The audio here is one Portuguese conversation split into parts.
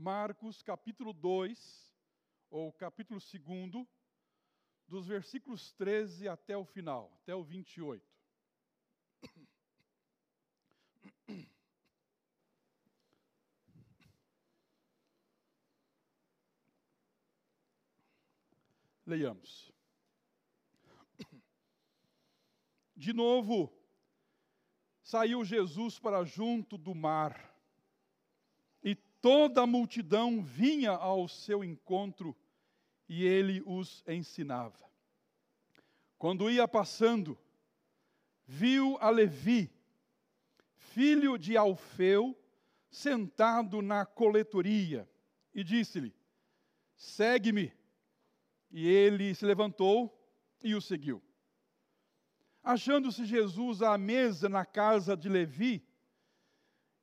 Marcos capítulo 2, ou capítulo 2, dos versículos 13 até o final, até o 28. Leiamos. De novo, saiu Jesus para junto do mar, toda a multidão vinha ao seu encontro, e ele os ensinava. Quando ia passando, viu a Levi, filho de Alfeu, sentado na coletoria, e disse-lhe: Segue-me. E ele se levantou e o seguiu. Achando-se Jesus à mesa na casa de Levi,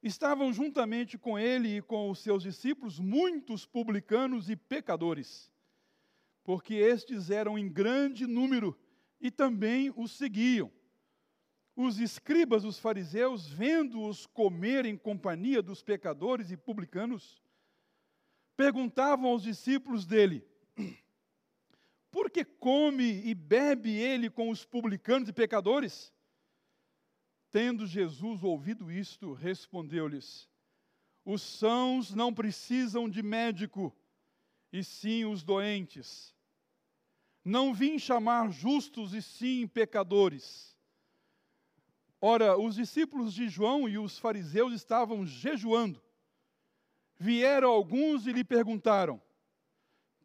estavam juntamente com ele e com os seus discípulos muitos publicanos e pecadores, porque estes eram em grande número e também os seguiam. Os escribas, os fariseus, vendo-os comer em companhia dos pecadores e publicanos, perguntavam aos discípulos dele: por que come e bebe ele com os publicanos e pecadores? Tendo Jesus ouvido isto, respondeu-lhes: Os sãos não precisam de médico, e sim os doentes. Não vim chamar justos, e sim pecadores. Ora, os discípulos de João e os fariseus estavam jejuando. Vieram alguns e lhe perguntaram: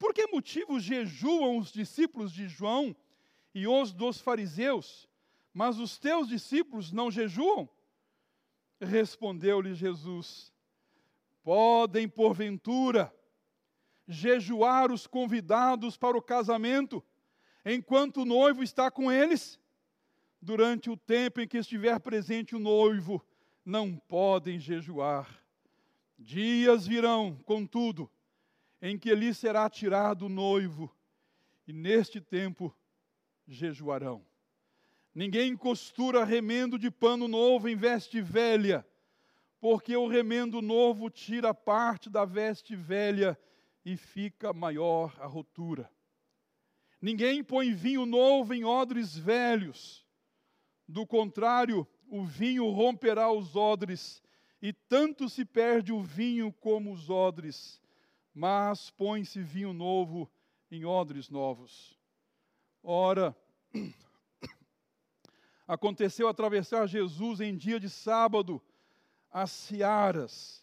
por que motivo jejuam os discípulos de João e os dos fariseus, mas os teus discípulos não jejuam? Respondeu-lhe Jesus: Podem, porventura, jejuar os convidados para o casamento, enquanto o noivo está com eles? Durante o tempo em que estiver presente o noivo, não podem jejuar. Dias virão, contudo, em que lhe será tirado o noivo, e neste tempo jejuarão. Ninguém costura remendo de pano novo em veste velha, porque o remendo novo tira parte da veste velha e fica maior a rotura. Ninguém põe vinho novo em odres velhos, do contrário, o vinho romperá os odres, e tanto se perde o vinho como os odres mas põe-se vinho novo em odres novos. Ora, aconteceu atravessar Jesus em dia de sábado as searas,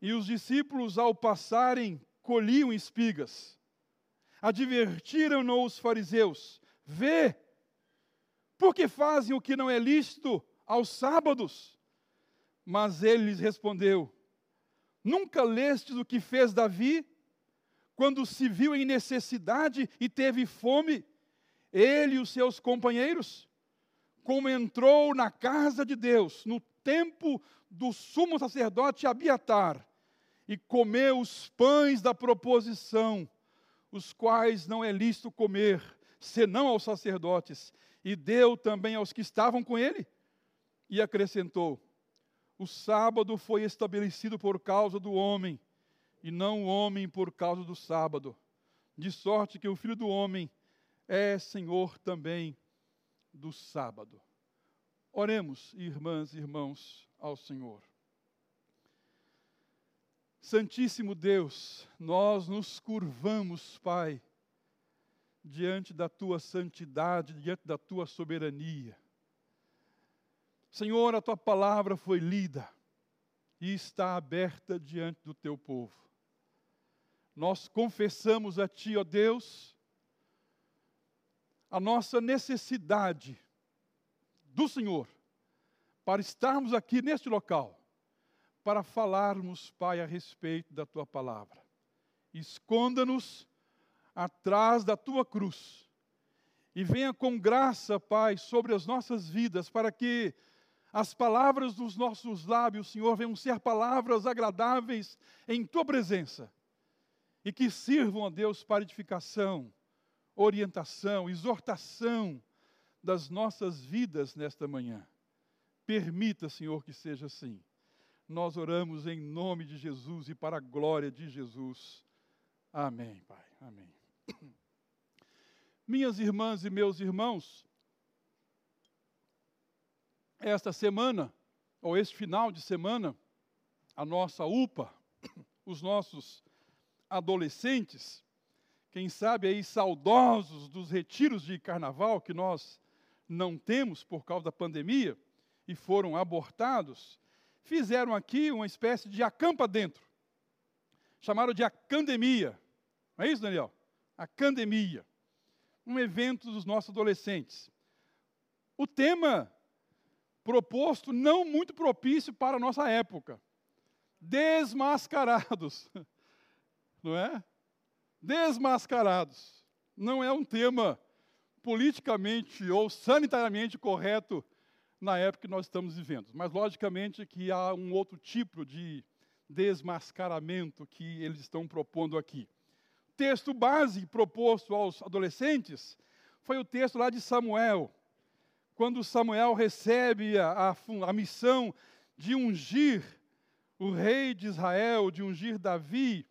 e os discípulos, ao passarem, colhiam espigas. Advertiram-no os fariseus: Vê, porque fazem o que não é lícito aos sábados? Mas ele lhes respondeu: Nunca lestes o que fez Davi, quando se viu em necessidade e teve fome, ele e os seus companheiros? Como entrou na casa de Deus, no tempo do sumo sacerdote Abiatar, e comeu os pães da proposição, os quais não é lícito comer, senão aos sacerdotes, e deu também aos que estavam com ele, e acrescentou: o sábado foi estabelecido por causa do homem, e não o homem por causa do sábado. De sorte que o filho do homem é senhor também do sábado. Oremos, irmãs e irmãos, ao Senhor. Santíssimo Deus, nós nos curvamos, Pai, diante da tua santidade, diante da tua soberania. Senhor, a tua palavra foi lida e está aberta diante do teu povo. Nós confessamos a Ti, ó Deus, a nossa necessidade do Senhor para estarmos aqui neste local, para falarmos, Pai, a respeito da Tua palavra. Esconda-nos atrás da Tua cruz e venha com graça, Pai, sobre as nossas vidas, para que as palavras dos nossos lábios, Senhor, venham ser palavras agradáveis em tua presença e que sirvam a Deus para edificação, orientação, exortação das nossas vidas nesta manhã. Permita, Senhor, que seja assim. Nós oramos em nome de Jesus e para a glória de Jesus. Amém, Pai. Amém. Minhas irmãs e meus irmãos, esta semana, ou este final de semana, a nossa UPA, os nossos adolescentes, quem sabe aí saudosos dos retiros de carnaval que nós não temos por causa da pandemia e foram abortados, fizeram aqui uma espécie de acampa dentro. Chamaram de academia. Não é isso, Daniel? Academia. Um evento dos nossos adolescentes. O tema proposto não muito propício para a nossa época. Desmascarados. Não é? Desmascarados. Não é um tema politicamente ou sanitariamente correto na época que nós estamos vivendo. Mas, logicamente, que há um outro tipo de desmascaramento que eles estão propondo aqui. O texto base proposto aos adolescentes foi o texto lá de Samuel, quando Samuel recebe a, a, a missão de ungir o rei de Israel, de ungir Davi,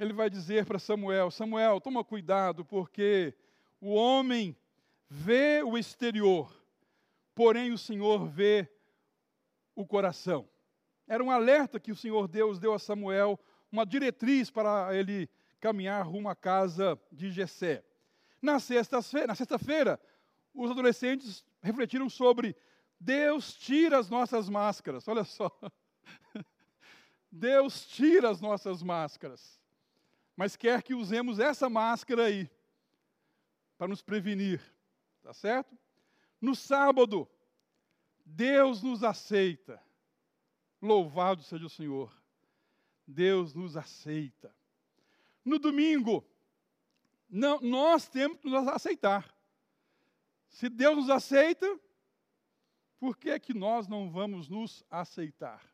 ele vai dizer para Samuel: Samuel, toma cuidado, porque o homem vê o exterior, porém o Senhor vê o coração. Era um alerta que o Senhor Deus deu a Samuel, uma diretriz para ele caminhar rumo à casa de Jessé. Na sexta-feira, na sexta-feira, os adolescentes refletiram sobre Deus tira as nossas máscaras. Olha só. Deus tira as nossas máscaras. Mas quer que usemos essa máscara aí para nos prevenir, tá certo? No sábado, Deus nos aceita. Louvado seja o Senhor. Deus nos aceita. No domingo, não, nós temos que nos aceitar. Se Deus nos aceita, por que que nós não vamos nos aceitar?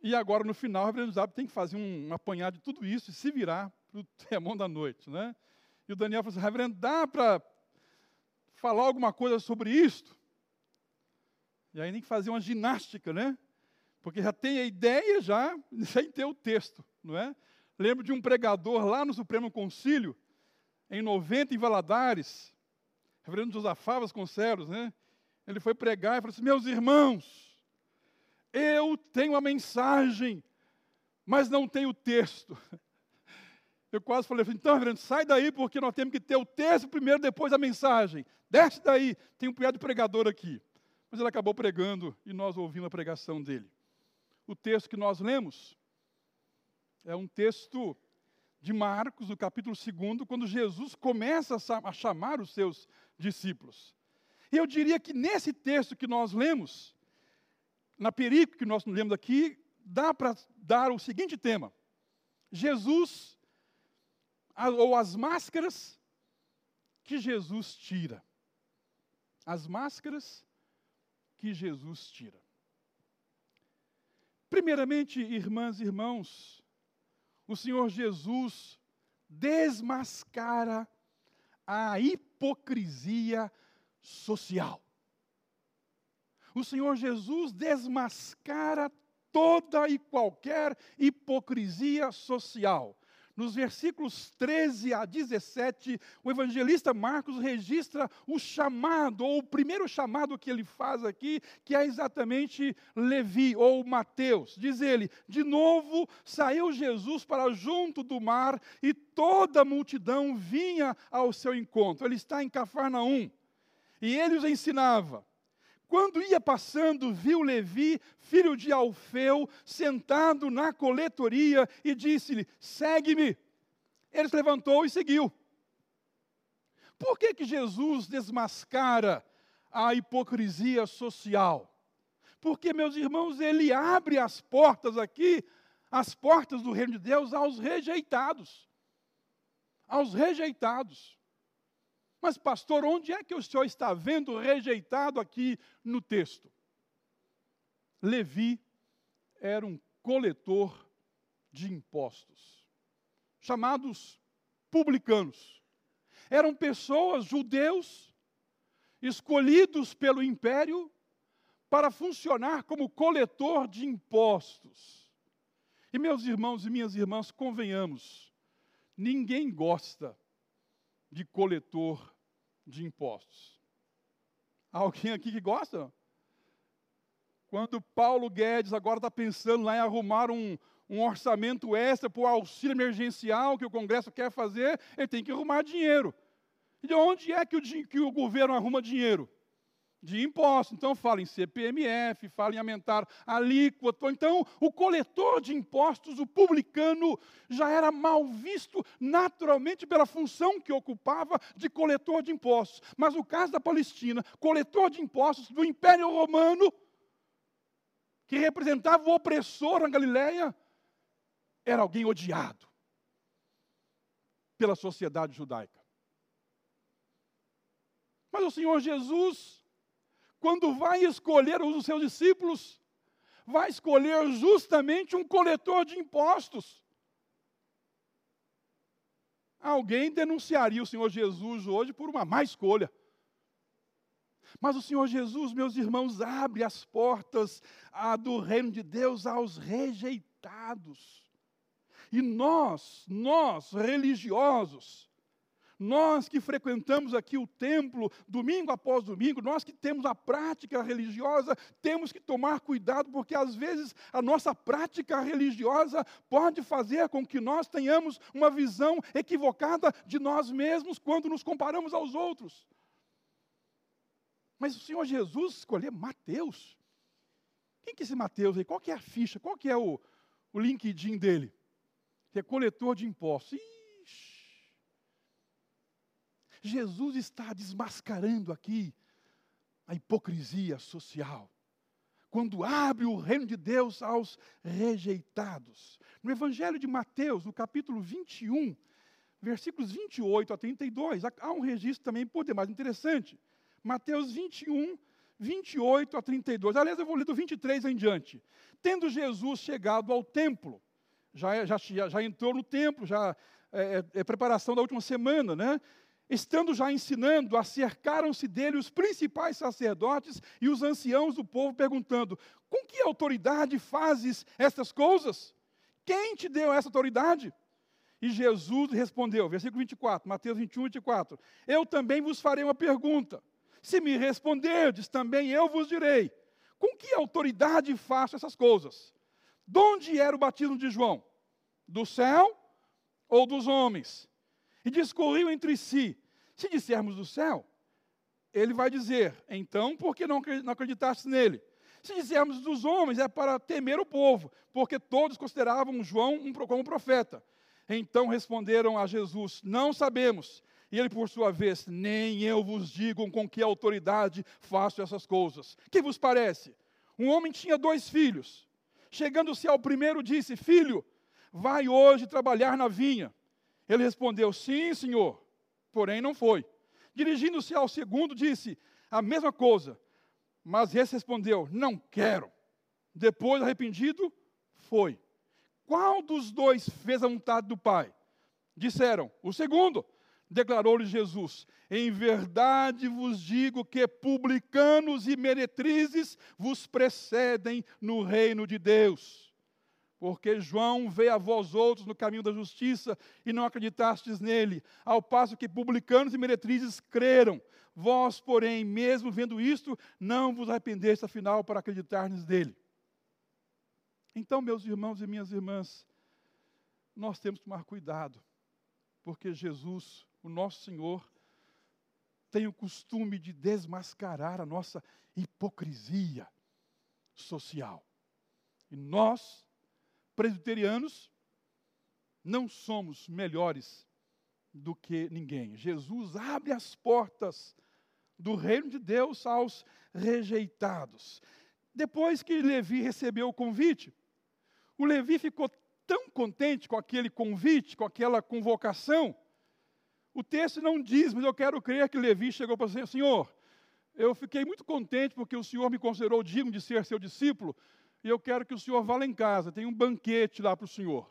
E agora, no final, o reverendo Zab tem que fazer um, apanhado de tudo isso e se virar para o temão da noite, né? E o Daniel falou assim, reverendo, dá para falar alguma coisa sobre isto? E aí tem que fazer uma ginástica, né? Porque já tem a ideia já, sem ter o texto, não é? Lembro de um pregador lá no Supremo Concílio, em 90, em Valadares, reverendo Josafá Vasconcelos, né? Ele foi pregar e falou assim: Meus irmãos, eu tenho a mensagem, mas não tenho o texto. Eu quase falei, então, reverendo, sai daí, porque nós temos que ter o texto primeiro, depois a mensagem. Desce daí, tem um de pregador aqui. Mas ele acabou pregando e nós ouvimos a pregação dele. O texto que nós lemos é um texto de Marcos, no capítulo 2, quando Jesus começa a chamar os seus discípulos. E eu diria que nesse texto que nós lemos, na perícope que nós lemos aqui, dá para dar o seguinte tema: Jesus, ou as máscaras que Jesus tira. As máscaras que Jesus tira. Primeiramente, irmãs e irmãos, o Senhor Jesus desmascara a hipocrisia social. O Senhor Jesus desmascara toda e qualquer hipocrisia social. Nos versículos 13 a 17, o evangelista Marcos registra o chamado, ou o primeiro chamado que ele faz aqui, que é exatamente Levi, ou Mateus. Diz ele: De novo saiu Jesus para junto do mar e toda a multidão vinha ao seu encontro. Ele está em Cafarnaum e ele os ensinava. Quando ia passando, viu Levi, filho de Alfeu, sentado na coletoria e disse-lhe: Segue-me. Ele se levantou e seguiu. Por que, que Jesus desmascara a hipocrisia social? Porque, meus irmãos, ele abre as portas aqui, as portas do reino de Deus aos rejeitados. Aos rejeitados. Mas, pastor, onde é que o senhor está vendo rejeitado aqui no texto? Levi era um coletor de impostos, chamados publicanos. Eram pessoas, judeus, escolhidos pelo império para funcionar como coletor de impostos. E meus irmãos e minhas irmãs, convenhamos, ninguém gosta de coletor de impostos. Alguém aqui que gosta? Quando Paulo Guedes agora está pensando lá em arrumar um, um orçamento extra para o auxílio emergencial que o Congresso quer fazer, ele tem que arrumar dinheiro. E de onde é que o, que o governo arruma dinheiro? De impostos. Então fala em CPMF, fala em aumentar alíquota. Então, o coletor de impostos, o publicano, já era mal visto naturalmente pela função que ocupava de coletor de impostos. Mas no caso da Palestina, coletor de impostos do Império Romano, que representava o opressor na Galileia, era alguém odiado pela sociedade judaica. Mas o Senhor Jesus, quando vai escolher os seus discípulos, vai escolher justamente um coletor de impostos. Alguém denunciaria o Senhor Jesus hoje por uma má escolha. Mas o Senhor Jesus, meus irmãos, abre as portas ah, do reino de Deus aos rejeitados. E nós, nós religiosos, nós que frequentamos aqui o templo domingo após domingo, nós que temos a prática religiosa, temos que tomar cuidado, porque às vezes a nossa prática religiosa pode fazer com que nós tenhamos uma visão equivocada de nós mesmos quando nos comparamos aos outros. Mas o Senhor Jesus escolheu Mateus. Quem que é esse Mateus aí? Qual que é a ficha? Qual que é o, o LinkedIn dele? Que é de impostos. Ixi. Jesus está desmascarando aqui a hipocrisia social. Quando abre o reino de Deus aos rejeitados. No Evangelho de Mateus, no capítulo 21, versículos 28 a 32, há um registro também poder mais interessante. Mateus 21, 28 a 32. Aliás, eu vou ler do 23 em diante. Tendo Jesus chegado ao templo, já, é, já, já entrou no templo, já é, é, é preparação da última semana, né? Estando já ensinando, acercaram-se dele os principais sacerdotes e os anciãos do povo, perguntando: Com que autoridade fazes estas coisas? Quem te deu essa autoridade? E Jesus respondeu, versículo 24, Mateus 21, 24: Eu também vos farei uma pergunta. Se me responderdes, também eu vos direi: com que autoridade faço essas coisas? De onde era o batismo de João? Do céu ou dos homens? E discorriam entre si: se dissermos do céu, ele vai dizer, então, por que não acreditaste nele? Se dissermos dos homens, é para temer o povo, porque todos consideravam João como profeta. Então responderam a Jesus: Não sabemos. E ele, por sua vez, nem eu vos digo com que autoridade faço essas coisas. Que vos parece? Um homem tinha dois filhos. Chegando-se ao primeiro, disse: Filho, vai hoje trabalhar na vinha. Ele respondeu: Sim, senhor. Porém, não foi. Dirigindo-se ao segundo, disse a mesma coisa. Mas esse respondeu: Não quero. Depois, arrependido, foi. Qual dos dois fez a vontade do pai? Disseram: O segundo declarou-lhe Jesus: Em verdade vos digo que publicanos e meretrizes vos precedem no reino de Deus. Porque João veio a vós outros no caminho da justiça e não acreditastes nele, ao passo que publicanos e meretrizes creram. Vós, porém, mesmo vendo isto, não vos arrependeste afinal para acreditardes nele. Então, meus irmãos e minhas irmãs, nós temos que tomar cuidado, porque Jesus o nosso Senhor tem o costume de desmascarar a nossa hipocrisia social. E nós, presbiterianos, não somos melhores do que ninguém. Jesus abre as portas do reino de Deus aos rejeitados. Depois que Levi recebeu o convite, o Levi ficou tão contente com aquele convite, com aquela convocação, o texto não diz, mas eu quero crer que Levi chegou para dizer: Senhor, eu fiquei muito contente porque o Senhor me considerou digno de ser seu discípulo, e eu quero que o Senhor vá lá em casa, tem um banquete lá para o Senhor.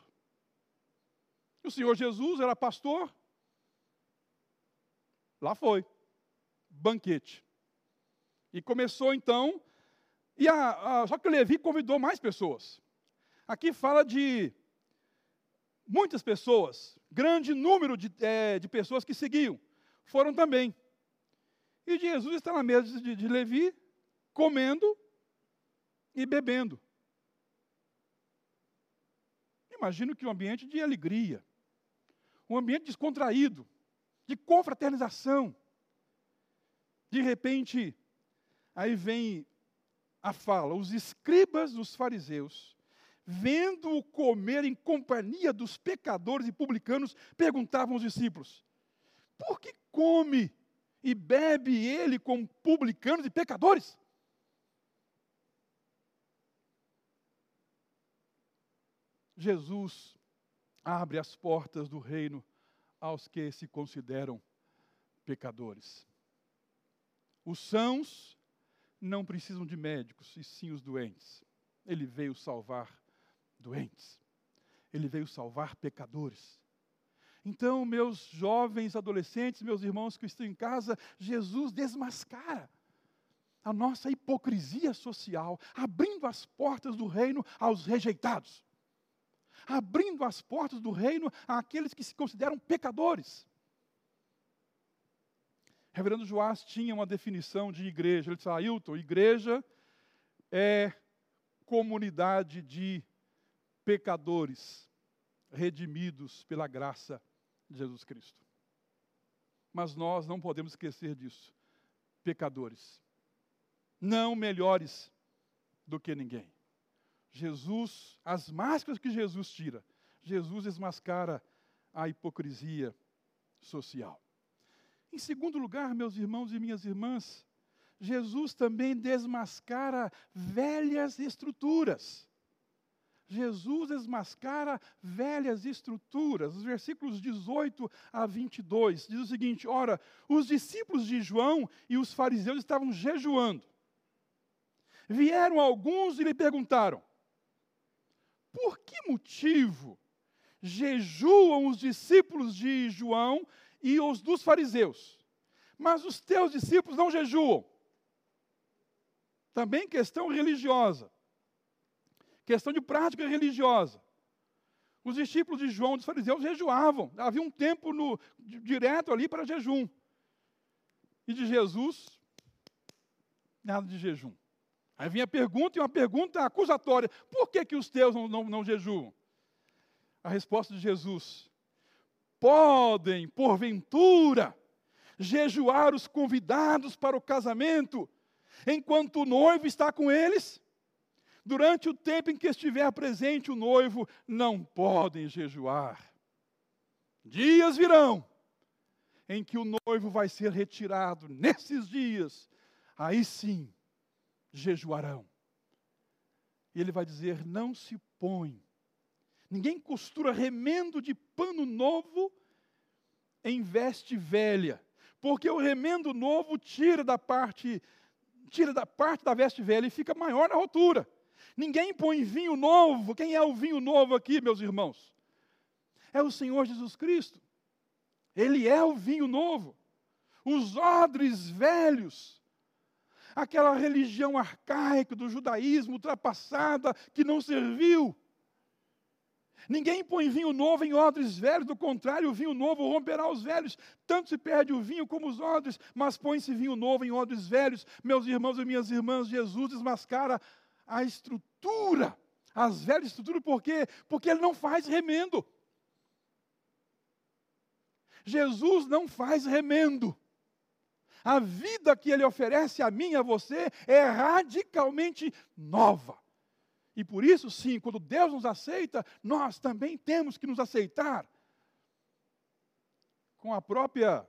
O Senhor Jesus era pastor, lá foi, banquete. E começou então E a, a, só que o Levi convidou mais pessoas. Aqui fala de muitas pessoas, grande número de, é, de pessoas que seguiam, foram também. E Jesus está na mesa de, de Levi, comendo e bebendo. Imagino que um ambiente de alegria, um ambiente descontraído, de confraternização. De repente, aí vem a fala: os escribas dos fariseus, vendo-o comer em companhia dos pecadores e publicanos, perguntavam aos discípulos: por que come e bebe ele com publicanos e pecadores? Jesus abre as portas do reino aos que se consideram pecadores. Os sãos não precisam de médicos, e sim os doentes. Ele veio salvar doentes. Ele veio salvar pecadores. Então, meus jovens adolescentes, meus irmãos que estão em casa, Jesus desmascara a nossa hipocrisia social, abrindo as portas do reino aos rejeitados abrindo as portas do reino àqueles que se consideram pecadores. Reverendo Joás tinha uma definição de igreja. Ele disse: Ailton, igreja é comunidade de pecadores redimidos pela graça de Jesus Cristo. Mas nós não podemos esquecer disso. Pecadores. Não melhores do que ninguém. Jesus, as máscaras que Jesus tira, Jesus desmascara a hipocrisia social. Em segundo lugar, meus irmãos e minhas irmãs, Jesus também desmascara velhas estruturas. Jesus desmascara velhas estruturas. Os versículos 18 a 22 diz o seguinte: Ora, os discípulos de João e os fariseus estavam jejuando. Vieram alguns e lhe perguntaram: por que motivo jejuam os discípulos de João e os dos fariseus, mas os teus discípulos não jejuam? Também questão religiosa, questão de prática religiosa. Os discípulos de João e dos fariseus jejuavam, havia um tempo no, direto ali para jejum. E de Jesus, nada de jejum. Aí vinha a pergunta, e uma pergunta acusatória: por que, que os teus não, não, não jejuam? A resposta de Jesus: podem, porventura, jejuar os convidados para o casamento, enquanto o noivo está com eles? Durante o tempo em que estiver presente o noivo, não podem jejuar. Dias virão em que o noivo vai ser retirado, nesses dias, aí sim jejuarão. E ele vai dizer: não se põe. Ninguém costura remendo de pano novo em veste velha, porque o remendo novo tira da parte tira da parte da veste velha e fica maior na rotura. Ninguém põe vinho novo. Quem é o vinho novo aqui, meus irmãos? É o Senhor Jesus Cristo. Ele é o vinho novo. Os odres velhos aquela religião arcaica do judaísmo ultrapassada que não serviu. Ninguém põe vinho novo em odres velhos, do contrário, o vinho novo romperá os velhos. Tanto se perde o vinho como os odres, mas põe-se vinho novo em odres velhos. Meus irmãos e minhas irmãs, Jesus desmascara a estrutura, as velhas estruturas, por quê? Porque ele não faz remendo. Jesus não faz remendo. A vida que Ele oferece a mim e a você é radicalmente nova. E por isso, sim, quando Deus nos aceita, nós também temos que nos aceitar com a própria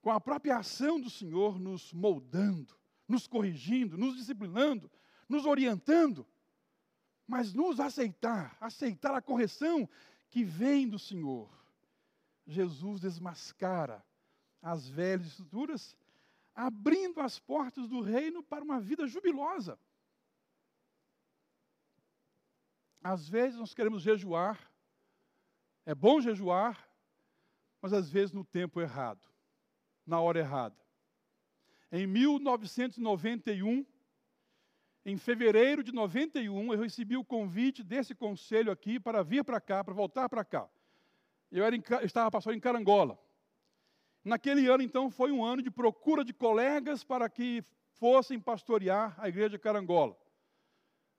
com a própria ação do Senhor nos moldando, nos corrigindo, nos disciplinando, nos orientando, mas nos aceitar, aceitar a correção que vem do Senhor. Jesus desmascara as velhas estruturas, abrindo as portas do reino para uma vida jubilosa. Às vezes nós queremos jejuar, é bom jejuar, mas às vezes no tempo errado, na hora errada. Em 1991, em fevereiro de 91, eu recebi o convite desse conselho aqui para vir para cá, para voltar para cá. Eu, era em, eu estava pastor em Carangola. Naquele ano, então, foi um ano de procura de colegas para que fossem pastorear a igreja Carangola.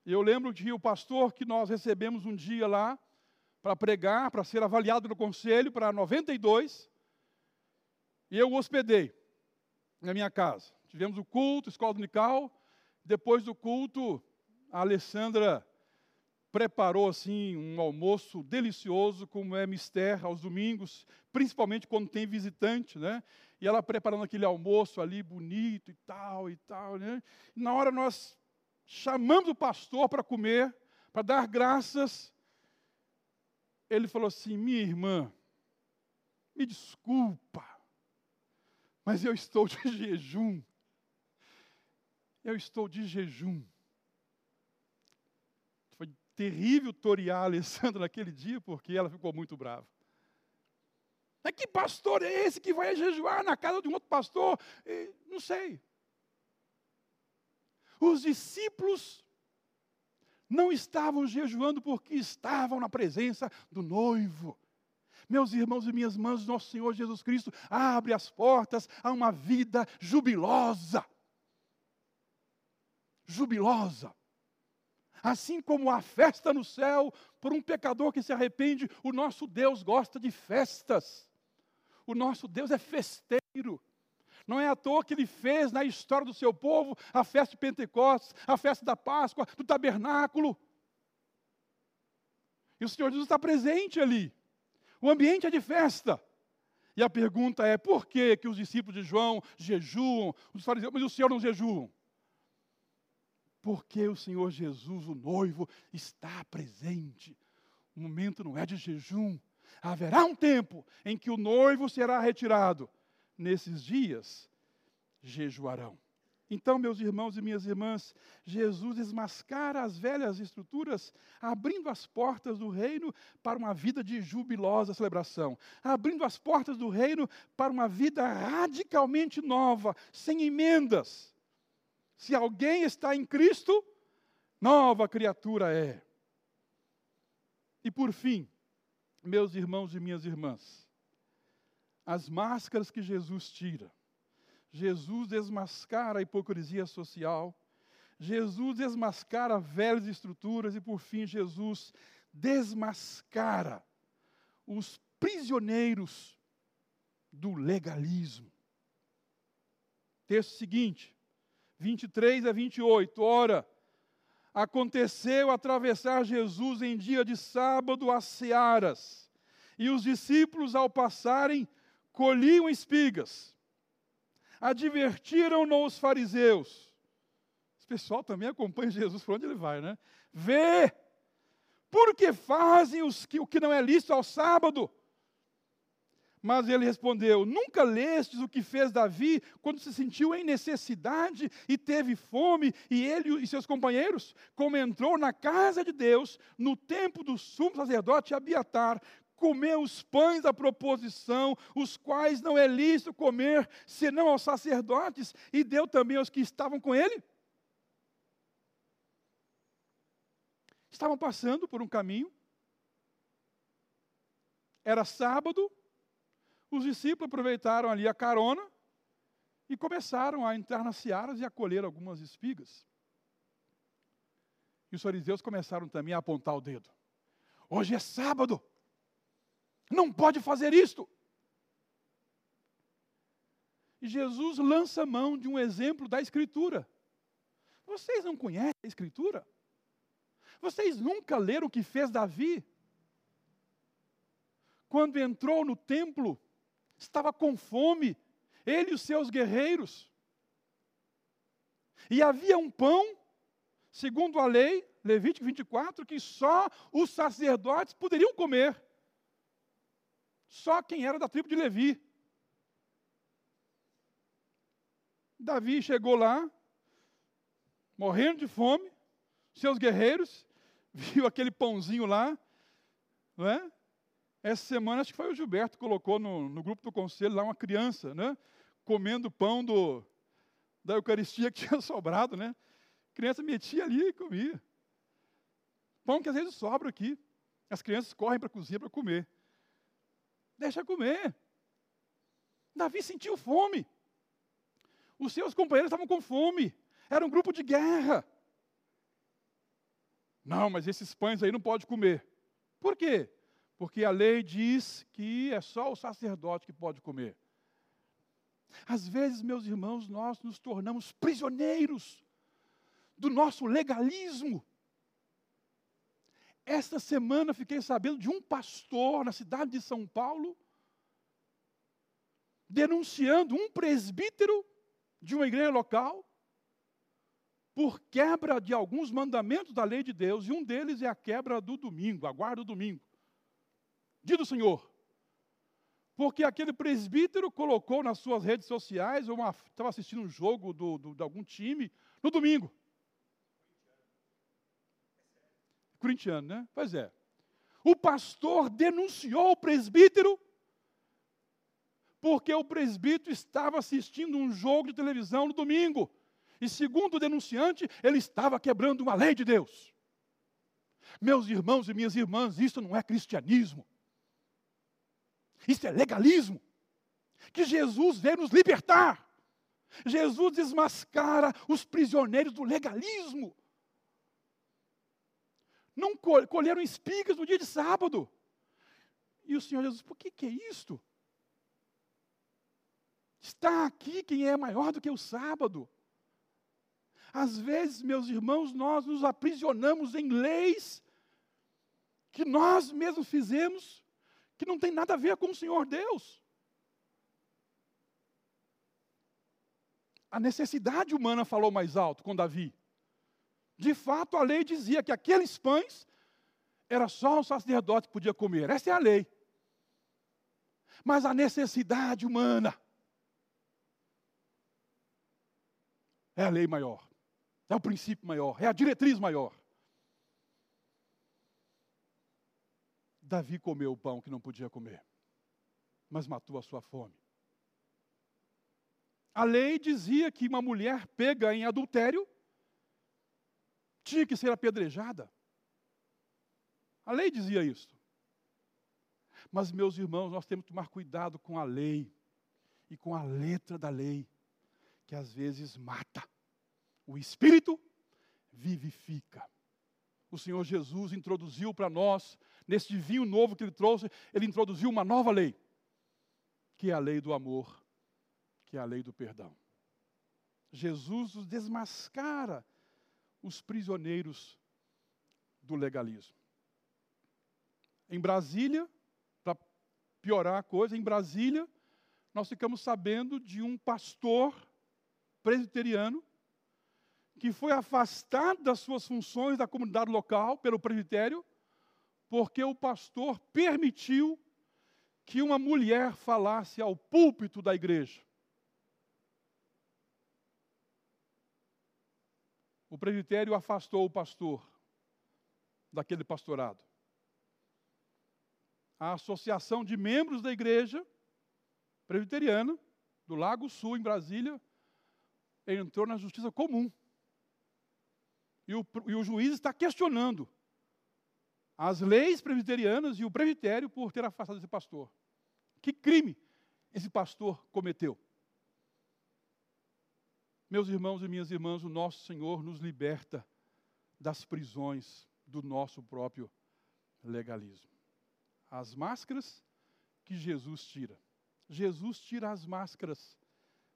Eu lembro de o pastor que nós recebemos um dia lá para pregar, para ser avaliado no conselho, para 92, e eu o hospedei na minha casa. Tivemos o culto, escola dominical, depois do culto, a Alessandra preparou assim um almoço delicioso, como é mister aos domingos, principalmente quando tem visitante, né? E ela preparando aquele almoço ali bonito e tal e tal, né? E na hora nós chamamos o pastor para comer, para dar graças. Ele falou assim: "Minha irmã, me desculpa, mas eu estou de jejum eu estou de jejum. Terrível torear a Alessandra naquele dia, porque ela ficou muito brava. Mas que pastor é esse que vai jejuar na casa de um outro pastor? não sei. Os discípulos não estavam jejuando porque estavam na presença do noivo. Meus irmãos e minhas mãos, nosso Senhor Jesus Cristo abre as portas a uma vida jubilosa jubilosa. Assim como há festa no céu por um pecador que se arrepende, o nosso Deus gosta de festas. O nosso Deus é festeiro. Não é à toa que ele fez na história do seu povo a festa de Pentecostes, a festa da Páscoa, do tabernáculo. E o Senhor Jesus está presente ali. O ambiente é de festa. E a pergunta é: por que, que os discípulos de João jejuam, os fariseus, mas o Senhor não jejuam? Porque o Senhor Jesus, o noivo, está presente. O momento não é de jejum. Haverá um tempo em que o noivo será retirado. Nesses dias, jejuarão. Então, meus irmãos e minhas irmãs, Jesus desmascara as velhas estruturas, abrindo as portas do reino para uma vida de jubilosa celebração, abrindo as portas do reino para uma vida radicalmente nova, sem emendas, se alguém está em Cristo, nova criatura é. E por fim, meus irmãos e minhas irmãs, as máscaras que Jesus tira. Jesus desmascara a hipocrisia social, Jesus desmascara velhas estruturas e, por fim, Jesus desmascara os prisioneiros do legalismo. Texto seguinte: 23 a 28. Ora, aconteceu atravessar Jesus em dia de sábado as searas, e os discípulos, ao passarem, colhiam espigas. Advertiram-no os fariseus. Esse pessoal também acompanha Jesus por onde ele vai, né? Vê, porque fazem os que, o que não é lícito ao sábado. Mas ele respondeu: Nunca lestes o que fez Davi quando se sentiu em necessidade e teve fome, e ele e seus companheiros, como entrou na casa de Deus, no tempo do sumo sacerdote Abiatar, comeu os pães da proposição, os quais não é lícito comer, senão aos sacerdotes, e deu também aos que estavam com ele? Estavam passando por um caminho, era sábado, os discípulos aproveitaram ali a carona e começaram a entrar nas searas e a colher algumas espigas. E os fariseus começaram também a apontar o dedo. Hoje é sábado. Não pode fazer isto. E Jesus lança mão de um exemplo da Escritura. Vocês não conhecem a Escritura? Vocês nunca leram o que fez Davi? Quando entrou no templo estava com fome, ele e os seus guerreiros. E havia um pão, segundo a lei, Levítico 24, que só os sacerdotes poderiam comer. Só quem era da tribo de Levi. Davi chegou lá, morrendo de fome, seus guerreiros, viu aquele pãozinho lá, não é? Essa semana, acho que foi o Gilberto que colocou no, no grupo do conselho lá uma criança, né? Comendo pão do, da Eucaristia que tinha sobrado, né? criança metia ali e comia. Pão que às vezes sobra aqui. As crianças correm para a cozinha para comer. Deixa comer. Davi sentiu fome. Os seus companheiros estavam com fome. Era um grupo de guerra. Não, mas esses pães aí não pode comer. Por quê? Porque a lei diz que é só o sacerdote que pode comer. Às vezes, meus irmãos, nós nos tornamos prisioneiros do nosso legalismo. Esta semana fiquei sabendo de um pastor na cidade de São Paulo denunciando um presbítero de uma igreja local por quebra de alguns mandamentos da lei de Deus, e um deles é a quebra do domingo, a guarda do domingo. Dia do Senhor. Porque aquele presbítero colocou nas suas redes sociais, estava assistindo um jogo do, do, de algum time, no domingo. Corintiano, né? Pois é. O pastor denunciou o presbítero porque o presbítero estava assistindo um jogo de televisão no domingo. E segundo o denunciante, ele estava quebrando uma lei de Deus. Meus irmãos e minhas irmãs, isso não é cristianismo. Isso é legalismo. Que Jesus veio nos libertar. Jesus desmascara os prisioneiros do legalismo não colheram espigas no dia de sábado. E o Senhor Jesus, por que, que é isto? Está aqui quem é maior do que o sábado. Às vezes, meus irmãos, nós nos aprisionamos em leis que nós mesmos fizemos, que não tem nada a ver com o Senhor Deus. A necessidade humana falou mais alto com Davi. De fato, a lei dizia que aqueles pães era só o sacerdote que podia comer. Essa é a lei. Mas a necessidade humana é a lei maior, é o princípio maior, é a diretriz maior. Davi comeu o pão que não podia comer, mas matou a sua fome. A lei dizia que uma mulher pega em adultério tinha que ser apedrejada. A lei dizia isso. Mas, meus irmãos, nós temos que tomar cuidado com a lei e com a letra da lei, que às vezes mata. O espírito vivifica. O Senhor Jesus introduziu para nós, nesse vinho novo que ele trouxe, ele introduziu uma nova lei, que é a lei do amor, que é a lei do perdão. Jesus desmascara os prisioneiros do legalismo. Em Brasília, para piorar a coisa, em Brasília, nós ficamos sabendo de um pastor presbiteriano que foi afastado das suas funções da comunidade local pelo presbitério, porque o pastor permitiu que uma mulher falasse ao púlpito da igreja. o presbitério afastou o pastor daquele pastorado. A associação de membros da igreja presbiteriana do Lago Sul, em Brasília, entrou na justiça comum. E o, e o juiz está questionando as leis presbiterianas e o presbitério por ter afastado esse pastor. Que crime esse pastor cometeu? Meus irmãos e minhas irmãs, o nosso Senhor nos liberta das prisões do nosso próprio legalismo. As máscaras que Jesus tira. Jesus tira as máscaras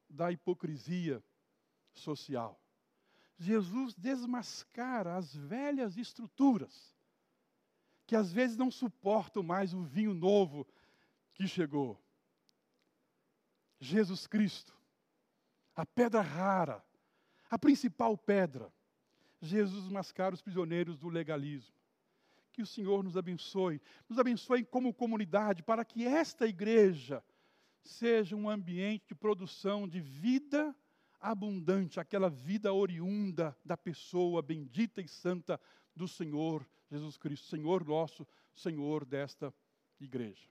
da hipocrisia social. Jesus desmascara as velhas estruturas que às vezes não suportam mais o vinho novo que chegou. Jesus Cristo a pedra rara, a principal pedra. Jesus mascara os prisioneiros do legalismo. Que o Senhor nos abençoe, nos abençoe como comunidade, para que esta igreja seja um ambiente de produção de vida abundante, aquela vida oriunda da pessoa bendita e santa do Senhor Jesus Cristo, Senhor nosso, Senhor desta igreja.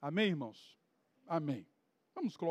Amém, irmãos? Amém. Vamos colocar.